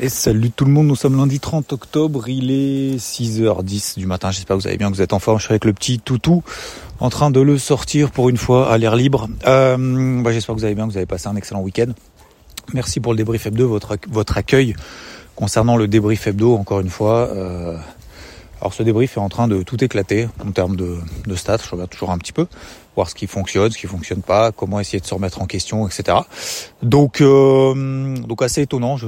Et salut tout le monde, nous sommes lundi 30 octobre, il est 6h10 du matin, j'espère que vous allez bien, que vous êtes en forme, je suis avec le petit toutou en train de le sortir pour une fois à l'air libre. Euh, bah, j'espère que vous allez bien, que vous avez passé un excellent week-end. Merci pour le débrief hebdo, votre, votre accueil concernant le débrief hebdo, encore une fois. Euh, alors ce débrief est en train de tout éclater en termes de, de stats, je regarde toujours un petit peu, voir ce qui fonctionne, ce qui fonctionne pas, comment essayer de se remettre en question, etc. Donc euh, donc assez étonnant, je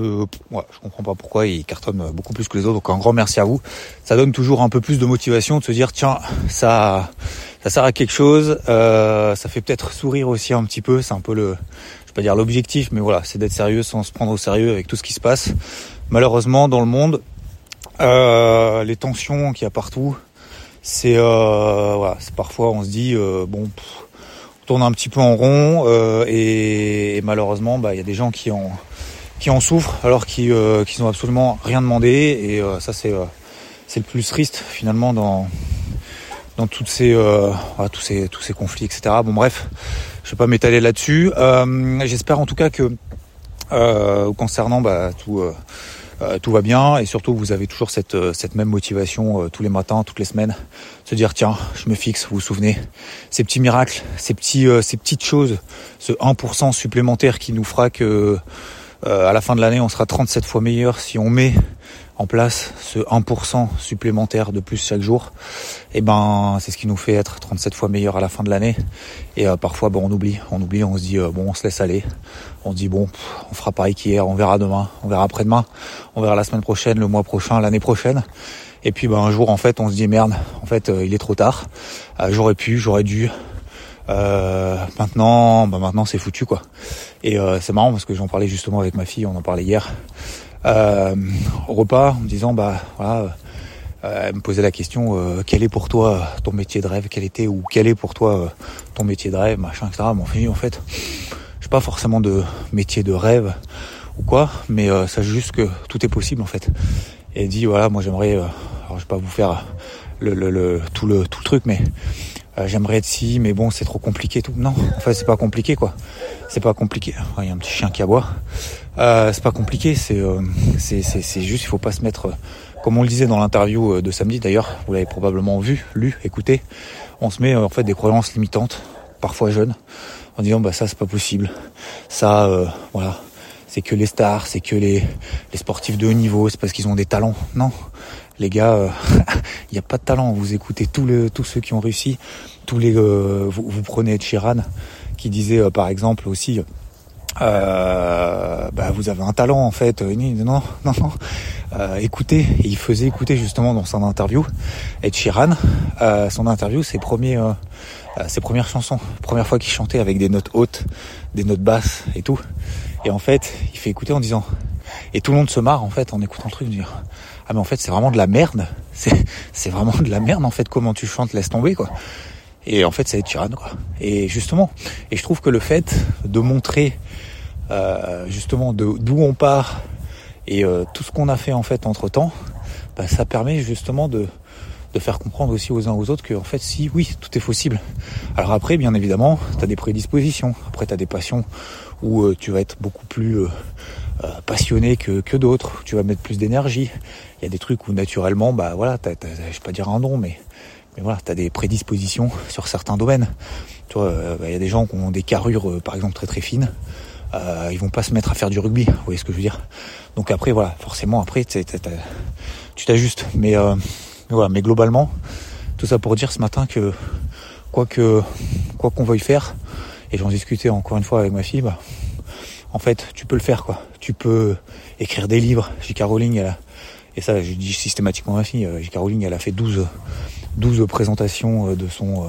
ouais, je comprends pas pourquoi il cartonne beaucoup plus que les autres, donc un grand merci à vous. Ça donne toujours un peu plus de motivation de se dire tiens, ça ça sert à quelque chose, euh, ça fait peut-être sourire aussi un petit peu, c'est un peu le je vais pas dire l'objectif, mais voilà, c'est d'être sérieux sans se prendre au sérieux avec tout ce qui se passe. Malheureusement dans le monde, euh, les tensions qu'il y a partout, c'est euh, voilà, parfois on se dit euh, bon, on tourne un petit peu en rond euh, et, et, malheureusement bah il y a des gens qui en qui en souffrent alors qu'ils euh, n'ont absolument rien demandé et ça c'est c'est le plus triste finalement dans dans toutes ces voilà, tous ces tous ces conflits etc. Bon bref, je vais pas m'étaler là-dessus. J'espère en tout cas que concernant bah, tout euh, tout va bien et surtout vous avez toujours cette, euh, cette même motivation euh, tous les matins, toutes les semaines, se dire tiens, je me fixe, vous vous souvenez, ces petits miracles, ces petits, ces petites choses, ce 1% supplémentaire qui nous fera que à la fin de l'année on sera 37 fois meilleur si on met en place ce 1% supplémentaire de plus chaque jour, et eh ben c'est ce qui nous fait être 37 fois meilleur à la fin de l'année. Et euh, parfois bon on oublie, on oublie, on se dit euh, bon on se laisse aller, on dit bon on fera pareil qu'hier, on verra demain, on verra après-demain, on verra la semaine prochaine, le mois prochain, l'année prochaine. Et puis ben un jour en fait on se dit merde, en fait euh, il est trop tard, j'aurais pu, j'aurais dû, euh, maintenant, bah maintenant c'est foutu quoi. Et euh, c'est marrant parce que j'en parlais justement avec ma fille, on en parlait hier. Euh, au repas en me disant bah voilà euh, elle me posait la question euh, quel est pour toi ton métier de rêve? Quel était ou quel est pour toi ton métier de rêve machin etc bon en fait. J'ai pas forcément de métier de rêve ou quoi mais sache juste que tout est possible en fait. Et elle dit voilà moi j'aimerais alors je vais pas vous faire le, le, le, tout le tout le truc mais euh, j'aimerais être si, mais bon, c'est trop compliqué. Tout. Non, en fait, c'est pas compliqué, quoi. C'est pas compliqué. Il y a un petit chien qui aboie. Euh, c'est pas compliqué. C'est, euh, c'est, juste, il faut pas se mettre, comme on le disait dans l'interview euh, de samedi. D'ailleurs, vous l'avez probablement vu, lu, écouté. On se met en fait des croyances limitantes, parfois jeunes, en disant bah ça c'est pas possible. Ça, voilà, c'est que les stars, c'est que les, les sportifs de haut niveau, c'est parce qu'ils ont des talents. Non, les gars, il euh, n'y a pas de talent. Vous écoutez tous, les, tous ceux qui ont réussi, tous les, euh, vous, vous, prenez Sheeran qui disait euh, par exemple aussi, bah, vous avez un talent en fait. non, non, non. écoutez, et il faisait écouter justement dans son interview Ed Sheeran, son interview, ses premiers, ses premières chansons, première fois qu'il chantait avec des notes hautes, des notes basses et tout. Et en fait, il fait écouter en disant, et tout le monde se marre en fait en écoutant le truc, dire ah mais en fait c'est vraiment de la merde, c'est vraiment de la merde en fait comment tu chantes, laisse tomber quoi. Et en fait ça est tyranne quoi. Et justement, et je trouve que le fait de montrer euh, justement d'où on part et euh, tout ce qu'on a fait en fait entre temps, bah, ça permet justement de de faire comprendre aussi aux uns aux autres que en fait si oui tout est possible. Alors après bien évidemment tu as des prédispositions, après tu as des passions où euh, tu vas être beaucoup plus euh, euh, passionné que, que d'autres, tu vas mettre plus d'énergie. Il y a des trucs où naturellement, bah voilà, t'as, t'as, vais pas dire un don, mais, mais voilà, tu as des prédispositions sur certains domaines. Tu il bah, y a des gens qui ont des carrures, par exemple, très très fines. Euh, ils vont pas se mettre à faire du rugby, vous voyez ce que je veux dire? Donc après, voilà, forcément, après, tu t'ajustes. Mais, euh, mais voilà, mais globalement, tout ça pour dire ce matin que quoi que quoi qu'on veuille faire, et j'en discutais encore une fois avec ma fille, bah, en fait, tu peux le faire, quoi. Tu peux écrire des livres. J.K. Rowling, et ça, je dis systématiquement à ma euh. Rowling, elle a fait 12, 12 présentations euh, de son, euh,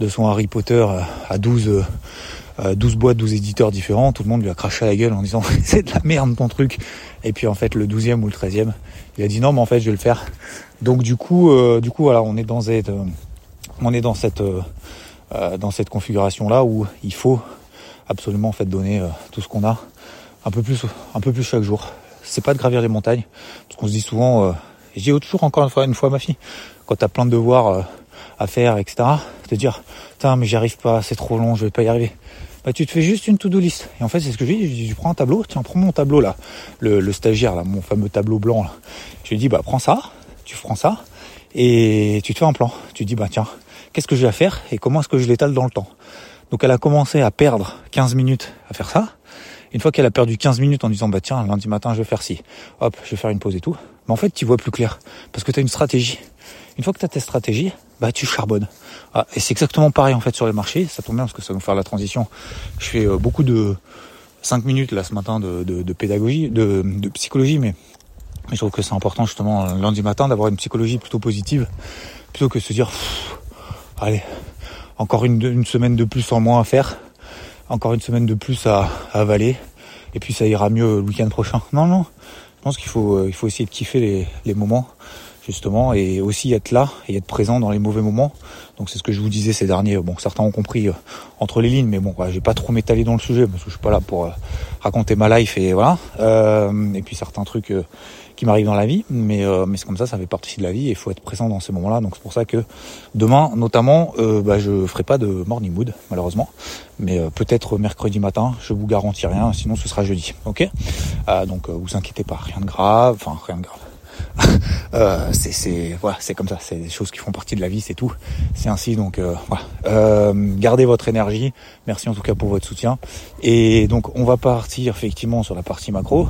de son Harry Potter à 12, 12 boîtes, 12 éditeurs différents, tout le monde lui a craché à la gueule en disant c'est de la merde ton truc. Et puis en fait le 12e ou le 13e, il a dit non mais en fait je vais le faire. Donc du coup, du coup voilà, on est dans cette, on est dans cette, dans cette configuration là où il faut absolument en fait donner tout ce qu'on a un peu plus, un peu plus chaque jour. C'est pas de gravir les montagnes, parce qu'on se dit souvent, et j'ai toujours encore une fois, une fois ma fille, quand t'as plein de devoirs à faire, etc. Te dire, putain, mais j'y arrive pas, c'est trop long, je vais pas y arriver. Bah, tu te fais juste une to-do list. Et en fait, c'est ce que je dis. Je, prends un tableau, tiens, prends mon tableau là, le, stagiaire là, mon fameux tableau blanc là. Je lui dis, bah, prends ça, tu prends ça, et tu te fais un plan. Tu te dis, bah, tiens, qu'est-ce que je vais faire et comment est-ce que je l'étale dans le temps? Donc, elle a commencé à perdre 15 minutes à faire ça. Une fois qu'elle a perdu 15 minutes en disant, bah, tiens, lundi matin, je vais faire ci. Hop, je vais faire une pause et tout. Mais en fait, tu vois plus clair. Parce que tu as une stratégie. Une fois que tu as tes stratégies, bah tu charbonnes. Ah, et c'est exactement pareil en fait sur les marchés. Ça tombe bien parce que ça va nous faire la transition. Je fais euh, beaucoup de 5 minutes là ce matin de, pédagogie, de, de, psychologie, mais, je trouve que c'est important justement lundi matin d'avoir une psychologie plutôt positive, plutôt que de se dire allez, encore une, semaine de plus en moins à faire, encore une semaine de plus à, avaler, et puis ça ira mieux le week-end prochain. Non, non. Je pense qu'il faut, euh, il faut essayer de kiffer les, moments justement, et aussi être là et être présent dans les mauvais moments. Donc c'est ce que je vous disais ces derniers. Bon, certains ont compris euh, entre les lignes, mais bon, j'ai pas trop m'étaler dans le sujet parce que je suis pas là pour euh, raconter ma life et voilà. Et puis certains trucs qui m'arrivent dans la vie, mais mais c'est comme ça, ça fait partie de la vie et il faut être présent dans ces moments-là. Donc c'est pour ça que demain, notamment, bah, je ferai pas de morning mood malheureusement, mais peut-être mercredi matin. Je vous garantis rien, sinon ce sera jeudi. Ok? Donc vous inquiétez pas, rien de grave, enfin rien de grave euh, c'est voilà, c'est comme ça, c'est des choses qui font partie de la vie, c'est tout. C'est ainsi, donc euh, voilà. Euh, gardez votre énergie. Merci en tout cas pour votre soutien. Et donc on va partir effectivement sur la partie macro.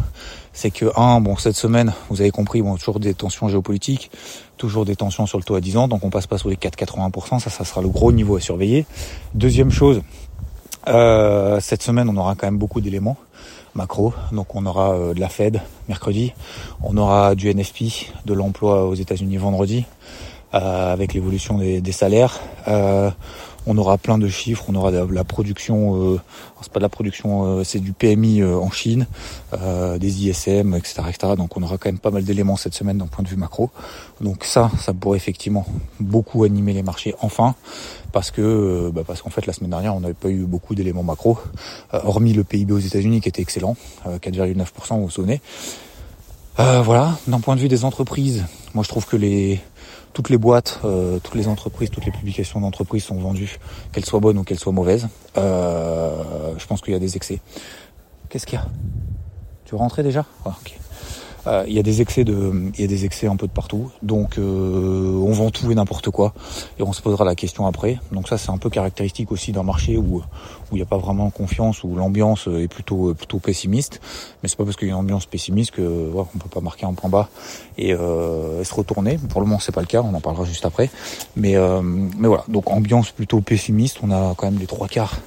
C'est que un, bon cette semaine, vous avez compris, bon toujours des tensions géopolitiques, toujours des tensions sur le taux à 10 ans, donc on passe pas sur les 4,80%, ça, ça sera le gros niveau à surveiller. Deuxième chose, euh, cette semaine on aura quand même beaucoup d'éléments macro. Donc on aura euh, de la Fed mercredi, on aura du NFP, de l'emploi aux États-Unis vendredi, euh, avec l'évolution des, salaires. Euh, on aura plein de chiffres, on aura de la production, euh, c'est pas de la production, euh, c'est du PMI euh, en Chine, des ISM, etc., etc. Donc on aura quand même pas mal d'éléments cette semaine d'un point de vue macro. Donc ça, ça pourrait effectivement beaucoup animer les marchés enfin, parce que bah parce qu'en fait la semaine dernière on n'avait pas eu beaucoup d'éléments macro, hormis le PIB aux États-Unis qui était excellent, 4,9% au sommet. voilà, d'un point de vue des entreprises, moi je trouve que les toutes les boîtes, euh, toutes les entreprises, toutes les publications d'entreprises sont vendues, qu'elles soient bonnes ou qu'elles soient mauvaises. Euh, je pense qu'il y a des excès. Qu'est-ce qu'il y a? Tu rentrer déjà? Ah, euh, il y a des excès de, il y a des excès un peu de partout. Donc euh, on vend tout et n'importe quoi et on se posera la question après. Donc ça c'est un peu caractéristique aussi d'un marché où où il n'y a pas vraiment confiance, où l'ambiance est plutôt plutôt pessimiste. Mais c'est pas parce qu'il y a une ambiance pessimiste que voilà, on peut pas marquer un point bas et, euh, se retourner. Pour le moment c'est pas le cas, on en parlera juste après. Mais euh, mais voilà, donc ambiance plutôt pessimiste. On a quand même les trois quarts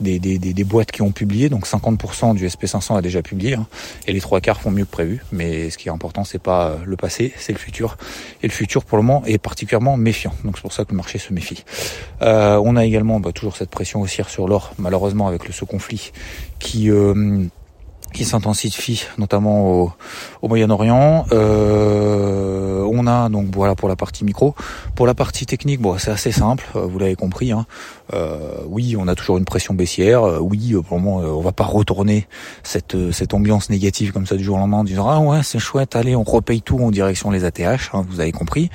des, des, des, boîtes qui ont publié, donc 50% du SP500 a déjà publié, hein, et les trois quarts font mieux que prévu. Mais ce qui est important, c'est pas le passé, c'est le futur. Et le futur, pour le moment, est particulièrement méfiant. Donc c'est pour ça que le marché se méfie. Euh, on a également bah, toujours cette pression haussière sur l'or, malheureusement avec ce conflit qui euh, qui s'intensifie notamment au, au Moyen-Orient. Euh, on a donc voilà pour la partie micro. Pour la partie technique, bon c'est assez simple, euh, vous l'avez compris. Hein. Euh, oui, on a toujours une pression baissière. Euh, oui, pour le moment, on va pas retourner cette cette ambiance négative comme ça du jour au lendemain en disant ah ouais c'est chouette, allez on repaye tout en direction les ATH. Hein, vous avez compris.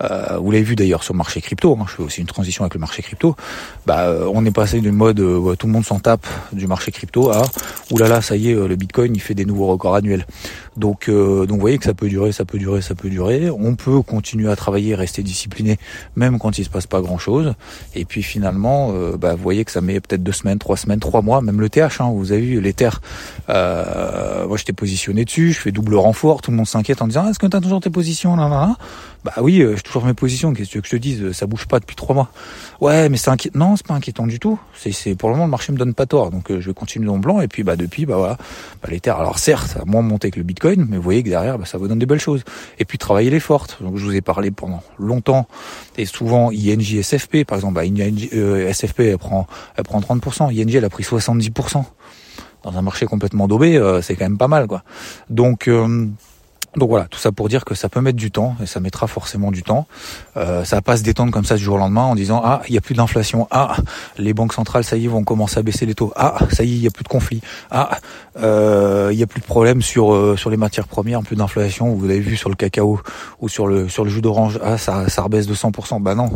vous l'avez vu d'ailleurs sur le marché crypto. Hein, je fais aussi une transition avec le marché crypto. Bah on est passé d'une mode tout le monde s'en tape du marché crypto à oulala ça y est le Bitcoin il fait des nouveaux records annuels. Donc, euh, donc vous voyez que ça peut durer, ça peut durer, ça peut durer. On peut continuer à travailler, rester discipliné, même quand il se passe pas grand chose. Et puis finalement, euh, bah, vous voyez que ça met peut-être deux semaines, trois semaines, trois mois, même le TH. Hein, vous avez vu les. Euh, moi, j'étais positionné dessus, je fais double renfort. Tout le monde s'inquiète en disant ah, est-ce que tu as toujours tes positions là, là, Bah oui, euh, j'ai toujours mes positions. Qu'est-ce que je te dise? Ça bouge pas depuis trois mois. Ouais, mais c'est inquiétant. Non, c'est pas inquiétant du tout. C'est, c'est pour le moment le marché me donne pas tort, donc je vais continuer dans le blanc. Et puis bah depuis, bah voilà, bah, alors certes, a moins monté que le Bitcoin, mais vous voyez que derrière, bah, ça vous donne des belles choses. Et puis travailler les fortes. Donc je vous ai parlé pendant longtemps et souvent INJ SFP, par exemple, bah, INJ, euh, SFP elle prend, elle prend 30%, INJ elle a pris 70%. Dans un marché complètement daubé, euh, c'est quand même pas mal, quoi. Donc euh, donc voilà, tout ça pour dire que ça peut mettre du temps, et ça mettra forcément du temps. Euh, ça va pas se détendre comme ça du jour au lendemain en disant ah il y a plus d'inflation, ah les banques centrales ça y est vont commencer à baisser les taux, ah ça y est il y a plus de conflit, ah euh, il y a plus de problèmes sur euh, sur les matières premières, plus d'inflation. Vous avez vu sur le cacao ou sur le sur le jus d'orange, ah ça ça rebaisse de 100%. Bah non,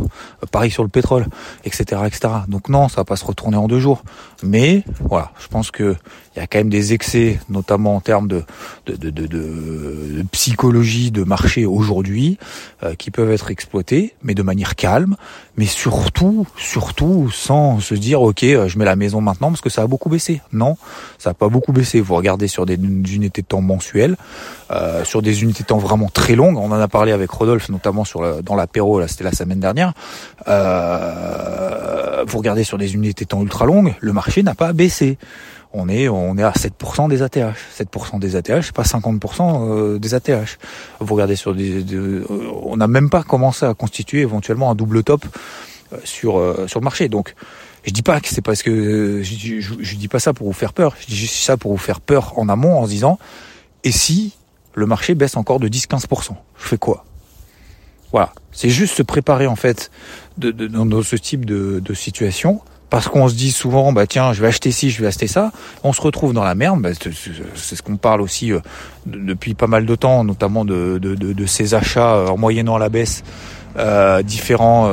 pareil sur le pétrole, etc etc. Donc non, ça va pas se retourner en deux jours. Mais voilà, je pense que il y a quand même des excès, notamment en termes de, de, de, de, de psychologie de marché aujourd'hui, euh, qui peuvent être exploités, mais de manière calme, mais surtout, surtout sans se dire ok, euh, je mets la maison maintenant parce que ça a beaucoup baissé. Non, ça a pas beaucoup baissé. Vous regardez sur des unités de temps mensuelles, euh, sur des unités de temps vraiment très longues. On en a parlé avec Rodolphe, notamment sur dans l'apéro, là c'était la semaine dernière. Vous regardez sur des unités temps ultra longues, le marché n'a pas baissé on est on est à 7% des ATH. 7% des ATH, pas 50% euh, des ATH. Vous regardez sur des, euh, on n'a même pas commencé à constituer éventuellement un double top euh, sur sur le marché. Donc je dis pas que c'est parce que je, je, dis pas ça pour vous faire peur. Je dis juste ça pour vous faire peur en amont en se disant et si le marché baisse encore de 10-15%, je fais quoi? Voilà, c'est juste se préparer en fait de, dans ce type de, situation. Parce qu'on se dit souvent bah tiens je vais acheter ci je vais acheter ça. On se retrouve dans la merde bah, c'est ce qu'on parle aussi euh, depuis pas mal de temps notamment de, ces achats euh, en moyennant la baisse euh, différents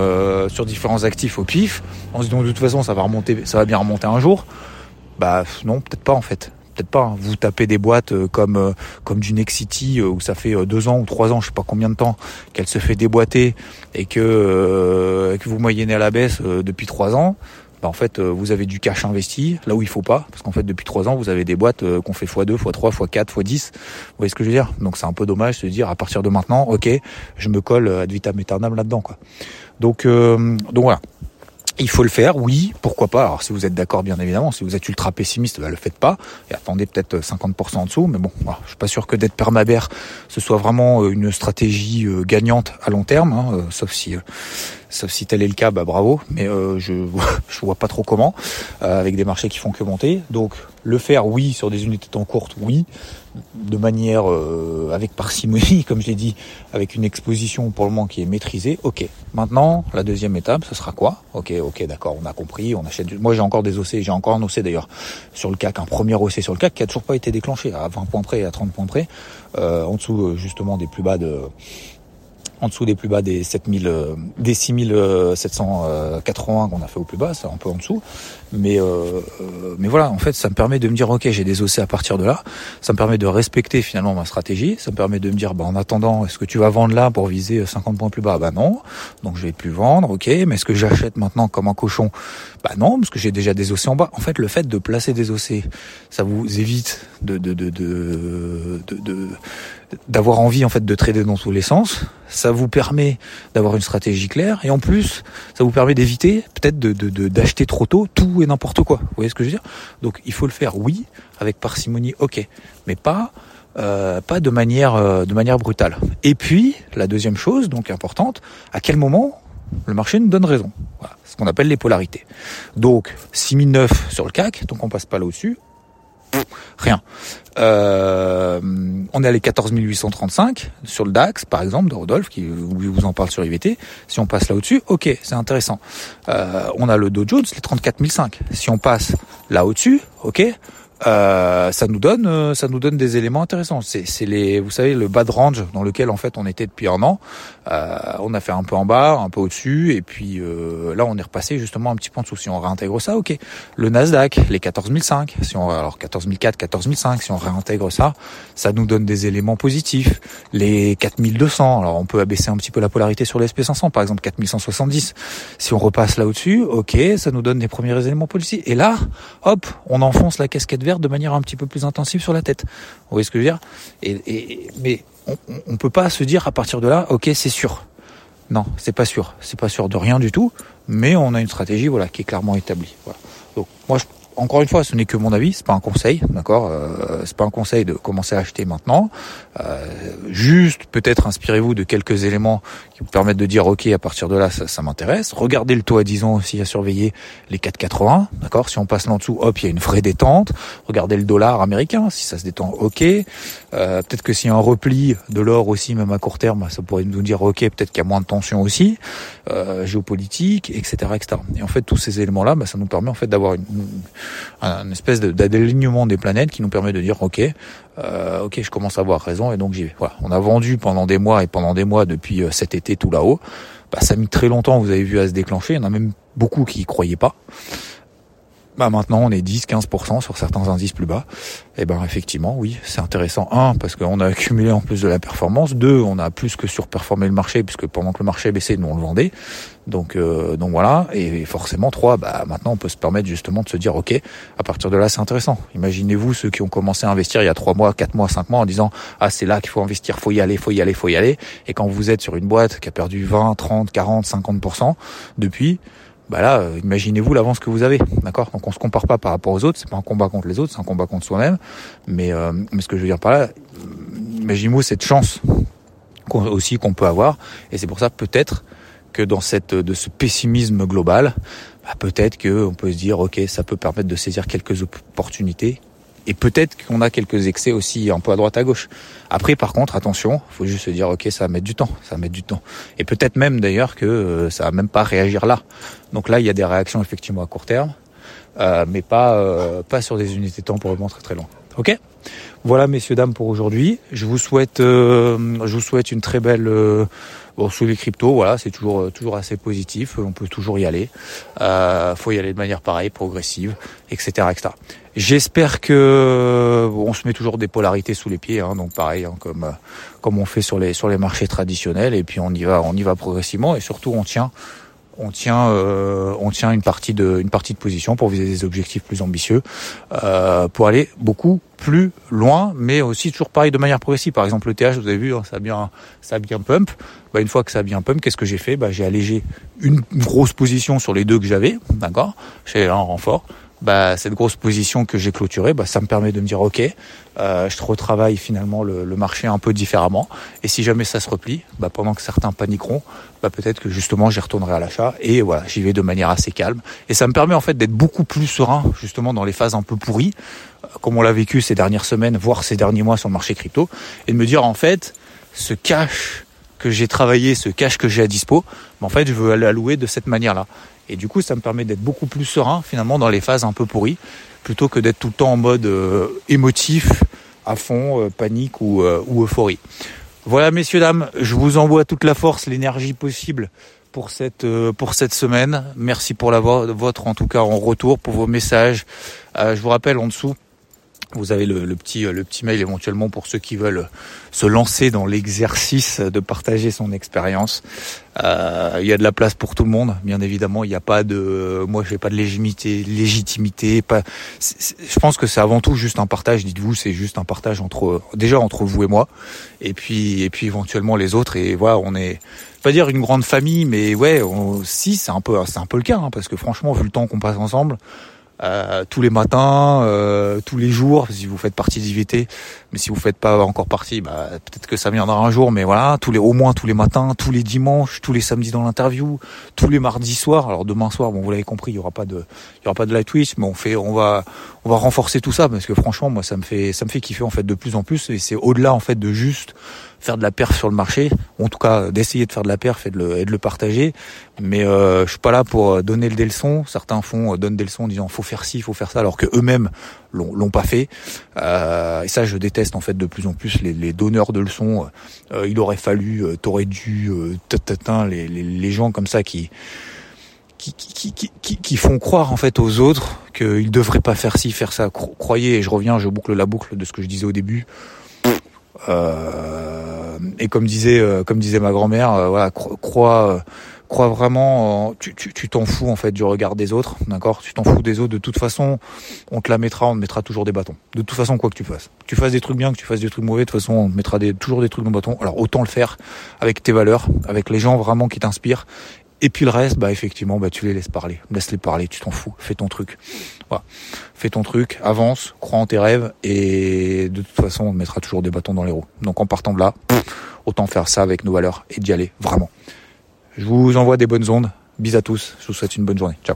sur différents actifs au pif. On se donc de toute façon ça va remonter ça va bien remonter un jour. Bah non peut-être pas en fait peut-être pas. Hein. Vous tapez des boîtes comme comme du Nexity où ça fait deux ans ou trois ans, je sais pas combien de temps, qu'elle se fait déboîter et que vous moyennez à la baisse depuis trois ans bah en fait euh, vous avez du cash investi là où il faut pas parce qu'en fait depuis trois ans vous avez des boîtes euh, qu'on fait x2, x3, x4, x10 vous voyez ce que je veux dire? Donc c'est un peu dommage de se dire à partir de maintenant ok je me colle ad vitam aeternam là-dedans quoi donc euh, donc voilà il faut le faire, oui, pourquoi pas. Alors si vous êtes d'accord, bien évidemment, si vous êtes ultra pessimiste, bah, le faites pas et attendez peut-être 50% en dessous. Mais bon, voilà, je suis pas sûr que d'être permabère ce soit vraiment une stratégie gagnante à long terme, hein, sauf si Sauf si tel est le cas, bah bravo, mais euh, je je vois pas trop comment euh, avec des marchés qui font que monter. Donc le faire, oui, sur des unités de temps courtes, oui, de manière euh, avec parcimonie, comme j'ai dit, avec une exposition pour le moment qui est maîtrisée. Ok. Maintenant, la deuxième étape, ce sera quoi? Ok, ok, d'accord, on a compris, on achète. Moi, j'ai encore des OC, j'ai encore un OC d'ailleurs sur le CAC, un premier OC sur le CAC qui a toujours pas été déclenché à 20 points près, à 30 points près, en dessous justement des plus bas de en dessous des plus bas des 7000, euh, des 6780 qu'on a fait au plus bas, c'est un peu en dessous. Mais, euh, euh, mais voilà, en fait, ça me permet de me dire, ok, j'ai des OC à partir de là. Ça me permet de respecter finalement ma stratégie. Ça me permet de me dire, bah, en attendant, est-ce que tu vas vendre là pour viser 50 points plus bas? Bah non. Donc je vais plus vendre, ok. Mais est-ce que j'achète maintenant comme un cochon? Bah non, parce que j'ai déjà des OC en bas. En fait, le fait de placer des OC, ça vous évite de, de, de, de, de d'avoir envie en fait de trader dans tous les sens. Ça vous permet d'avoir une stratégie claire et en plus, ça vous permet d'éviter peut-être de, d'acheter trop tôt tout et n'importe quoi. Vous voyez ce que je veux dire? Donc il faut le faire, oui, avec parcimonie, ok, mais pas euh, pas de manière euh, de manière brutale. Et puis la deuxième chose, donc importante, à quel moment le marché nous donne raison? Voilà, ce qu'on appelle les polarités. Donc 6009 sur le CAC, donc on passe pas là dessus rien. Euh, on est allé 14 835 sur le DAX, par exemple, de Rodolphe, qui vous en parle sur IVT. Si on passe là au-dessus, ok, c'est intéressant. Euh, on a le Dow Jones, les 34 500. Si on passe là au-dessus, ok, euh, ça nous donne euh, ça nous donne des éléments intéressants. C'est les vous savez le bad range dans lequel en fait on était depuis un an. Euh, on a fait un peu en bas, un peu au-dessus et puis euh, là on est repassé justement un petit peu en dessous. Si on réintègre ça, ok. Le Nasdaq, les 14005, si on alors 14004, 14005, si on réintègre ça, ça nous donne des éléments positifs. Les 4200, alors on peut abaisser un petit peu la polarité sur l'SP 500 par exemple 4170. Si on repasse là au-dessus, ok, ça nous donne des premiers éléments positifs. Et là, hop, on enfonce la casquette de manière un petit peu plus intensive sur la tête. Vous voyez ce que je veux dire? Et, Mais on ne peut pas se dire à partir de là, ok, c'est sûr. Non, c'est pas sûr. C'est pas sûr de rien du tout, mais on a une stratégie voilà, qui est clairement établie. Donc moi, encore une fois, ce n'est que mon avis, c'est pas un conseil, d'accord euh, C'est pas un conseil de commencer à acheter maintenant. Euh, juste, peut-être inspirez-vous de quelques éléments qui vous permettent de dire, ok, à partir de là, ça, ça m'intéresse. Regardez le taux à 10 ans aussi à surveiller les 4,80, d'accord Si on passe en dessous, hop, il y a une vraie détente. Regardez le dollar américain, si ça se détend, ok. Euh, peut-être que s'il y a un repli de l'or aussi, même à court terme, ça pourrait nous dire, ok, peut-être qu'il y a moins de tension aussi, euh, géopolitique, etc., etc. Et en fait, tous ces éléments-là, bah, ça nous permet en fait d'avoir une, espèce d'alignement des planètes qui nous permet de dire, ok, euh, ok, je commence à avoir raison et donc j'y vais. Voilà, on a vendu pendant des mois et pendant des mois depuis euh, cet été tout là-haut. Bah, ça a mis très longtemps, vous avez vu, à se déclencher. Il y en a même beaucoup qui y croyaient pas. Bah maintenant on est 10-15% sur certains indices plus bas. Et eh ben effectivement oui c'est intéressant. Un parce qu'on a accumulé en plus de la performance. Deux on a plus que surperformé le marché puisque pendant que le marché baissait nous on le vendait. Donc euh, donc voilà et forcément trois bah maintenant on peut se permettre justement de se dire ok à partir de là c'est intéressant. Imaginez-vous ceux qui ont commencé à investir il y a trois mois, quatre mois, cinq mois en disant ah c'est là qu'il faut investir, faut y aller, faut y aller, faut y aller. Et quand vous êtes sur une boîte qui a perdu 20, 30, 40, 50% depuis bah là, euh, imaginez-vous l'avance que vous avez, d'accord? Donc on se compare pas par rapport aux autres, c'est pas un combat contre les autres, c'est un combat contre soi-même. Mais, euh, mais ce que je veux dire par là, imaginez-vous cette chance aussi qu'on peut avoir, et c'est pour ça peut-être que dans cette de ce pessimisme global, bah peut-être que on peut se dire ok, ça peut permettre de saisir quelques opportunités et peut-être qu'on a quelques excès aussi un peu à droite à gauche. Après, par contre, attention, faut juste se dire, ok, ça va mettre du temps, ça va mettre du temps. Et peut-être même d'ailleurs que euh, ça va même pas réagir là. Donc là, il y a des réactions effectivement à court terme, euh, mais pas euh, pas sur des unités de temps pour vraiment très très loin. Ok? Voilà, messieurs dames, pour aujourd'hui. Je vous souhaite, je vous souhaite une très belle Bon, sur les cryptos, voilà, c'est toujours euh, toujours assez positif. On peut toujours y aller. Euh, faut y aller de manière pareille, progressive, etc.. J'espère que on se met toujours des polarités sous les pieds, hein, donc pareil, hein, comme euh, comme on fait sur les sur les marchés traditionnels, et puis on y va on y va progressivement, et surtout on tient on tient, euh, on tient une partie de, une partie de position pour viser des objectifs plus ambitieux, euh, pour aller beaucoup plus loin, mais aussi toujours pareil de manière progressive. Par exemple, le TH, vous avez vu, hein, ça a bien, ça bien pump. Bah, une fois que ça a bien pump, qu'est-ce que j'ai fait? Bah, J'ai allégé une grosse position sur les deux que j'avais, d'accord? J'ai un renfort bah, cette grosse position que j'ai clôturée, bah, ça me permet de me dire ok, euh, je retravaille finalement le, le, marché un peu différemment. Et si jamais ça se replie, bah, pendant que certains paniqueront, bah, peut-être que justement j'y retournerai à l'achat et voilà, j'y vais de manière assez calme. Et ça me permet en fait d'être beaucoup plus serein justement dans les phases un peu pourries, euh, comme on l'a vécu ces dernières semaines, voire ces derniers mois sur le marché crypto, et de me dire en fait, ce cash que j'ai travaillé, ce cash que j'ai à dispo, bah, en fait je veux l'allouer de cette manière-là. Et du coup, ça me permet d'être beaucoup plus serein finalement dans les phases un peu pourries, plutôt que d'être tout le temps en mode euh, émotif, à fond, euh, panique ou, euh, ou, euphorie. Voilà, messieurs, dames, je vous envoie toute la force, l'énergie possible pour cette, pour cette semaine. Merci pour la vôtre, en tout cas en retour, pour vos messages. je vous rappelle en dessous, vous avez le, petit, le petit mail éventuellement pour ceux qui veulent se lancer dans l'exercice de partager son expérience. Euh, il y a de la place pour tout le monde, bien évidemment. Il n'y a pas de, moi, j'ai pas de légitimité, légitimité. Pas. je pense que c'est avant tout juste un partage. Dites-vous, c'est juste un partage entre, déjà entre vous et moi, et puis, et puis éventuellement les autres. Et voilà, on est, pas dire une grande famille, mais ouais, si c'est un peu, c'est un peu le cas, hein, parce que franchement, vu le temps qu'on passe ensemble. Euh, tous les matins, euh, tous les jours, si vous faites partie d'IVT, mais si vous faites pas encore partie, bah, peut-être que ça viendra un jour, mais voilà, tous les, au moins tous les matins, tous les dimanches, tous les samedis dans l'interview, tous les mardis soirs. Alors demain soir, bon, vous l'avez compris, il y aura pas de, il y aura pas de live twist, mais on fait, on va, on va renforcer tout ça parce que franchement, moi, ça me fait, ça me fait kiffer en fait de plus en plus, et c'est au-delà en fait de juste faire de la perf sur le marché, en tout cas d'essayer de faire de la perf et de le, et de le partager. Mais euh, je suis pas là pour euh, donner des leçons. Certains font euh, donnent des leçons en disant faut faire ci, faut faire ça, alors que eux-mêmes l'ont pas fait. Euh, et ça, je déteste en fait de plus en plus les, les donneurs de leçons. Euh, il aurait fallu, euh, t'aurais dû, euh, les, les, les gens comme ça qui qui, qui, qui, qui, font croire en fait aux autres qu'ils devraient pas faire ci, faire ça. Croyez, et je reviens, je boucle la boucle de ce que je disais au début. Euh, et comme disait, euh, comme disait ma grand-mère, euh, voilà, crois, crois vraiment, tu, tu, t'en fous en fait du regard des autres, d'accord? Tu t'en fous des autres. De toute façon, on te la mettra, on te mettra toujours des bâtons. De toute façon, quoi que tu fasses, tu fasses des trucs bien, que tu fasses des trucs mauvais, de toute façon, on te mettra toujours des trucs dans le bâton. Alors autant le faire avec tes valeurs, avec les gens vraiment qui t'inspirent Et puis le reste, bah effectivement, bah tu les laisses parler, laisse-les parler, tu t'en fous, fais ton truc. Voilà. Fais ton truc, avance, crois en tes rêves et de toute façon, on mettra toujours des bâtons dans les roues. Donc en partant de là, autant faire ça avec nos valeurs et d'y aller vraiment. Je vous envoie des bonnes ondes. Bis à tous. Je vous souhaite une bonne journée. Ciao.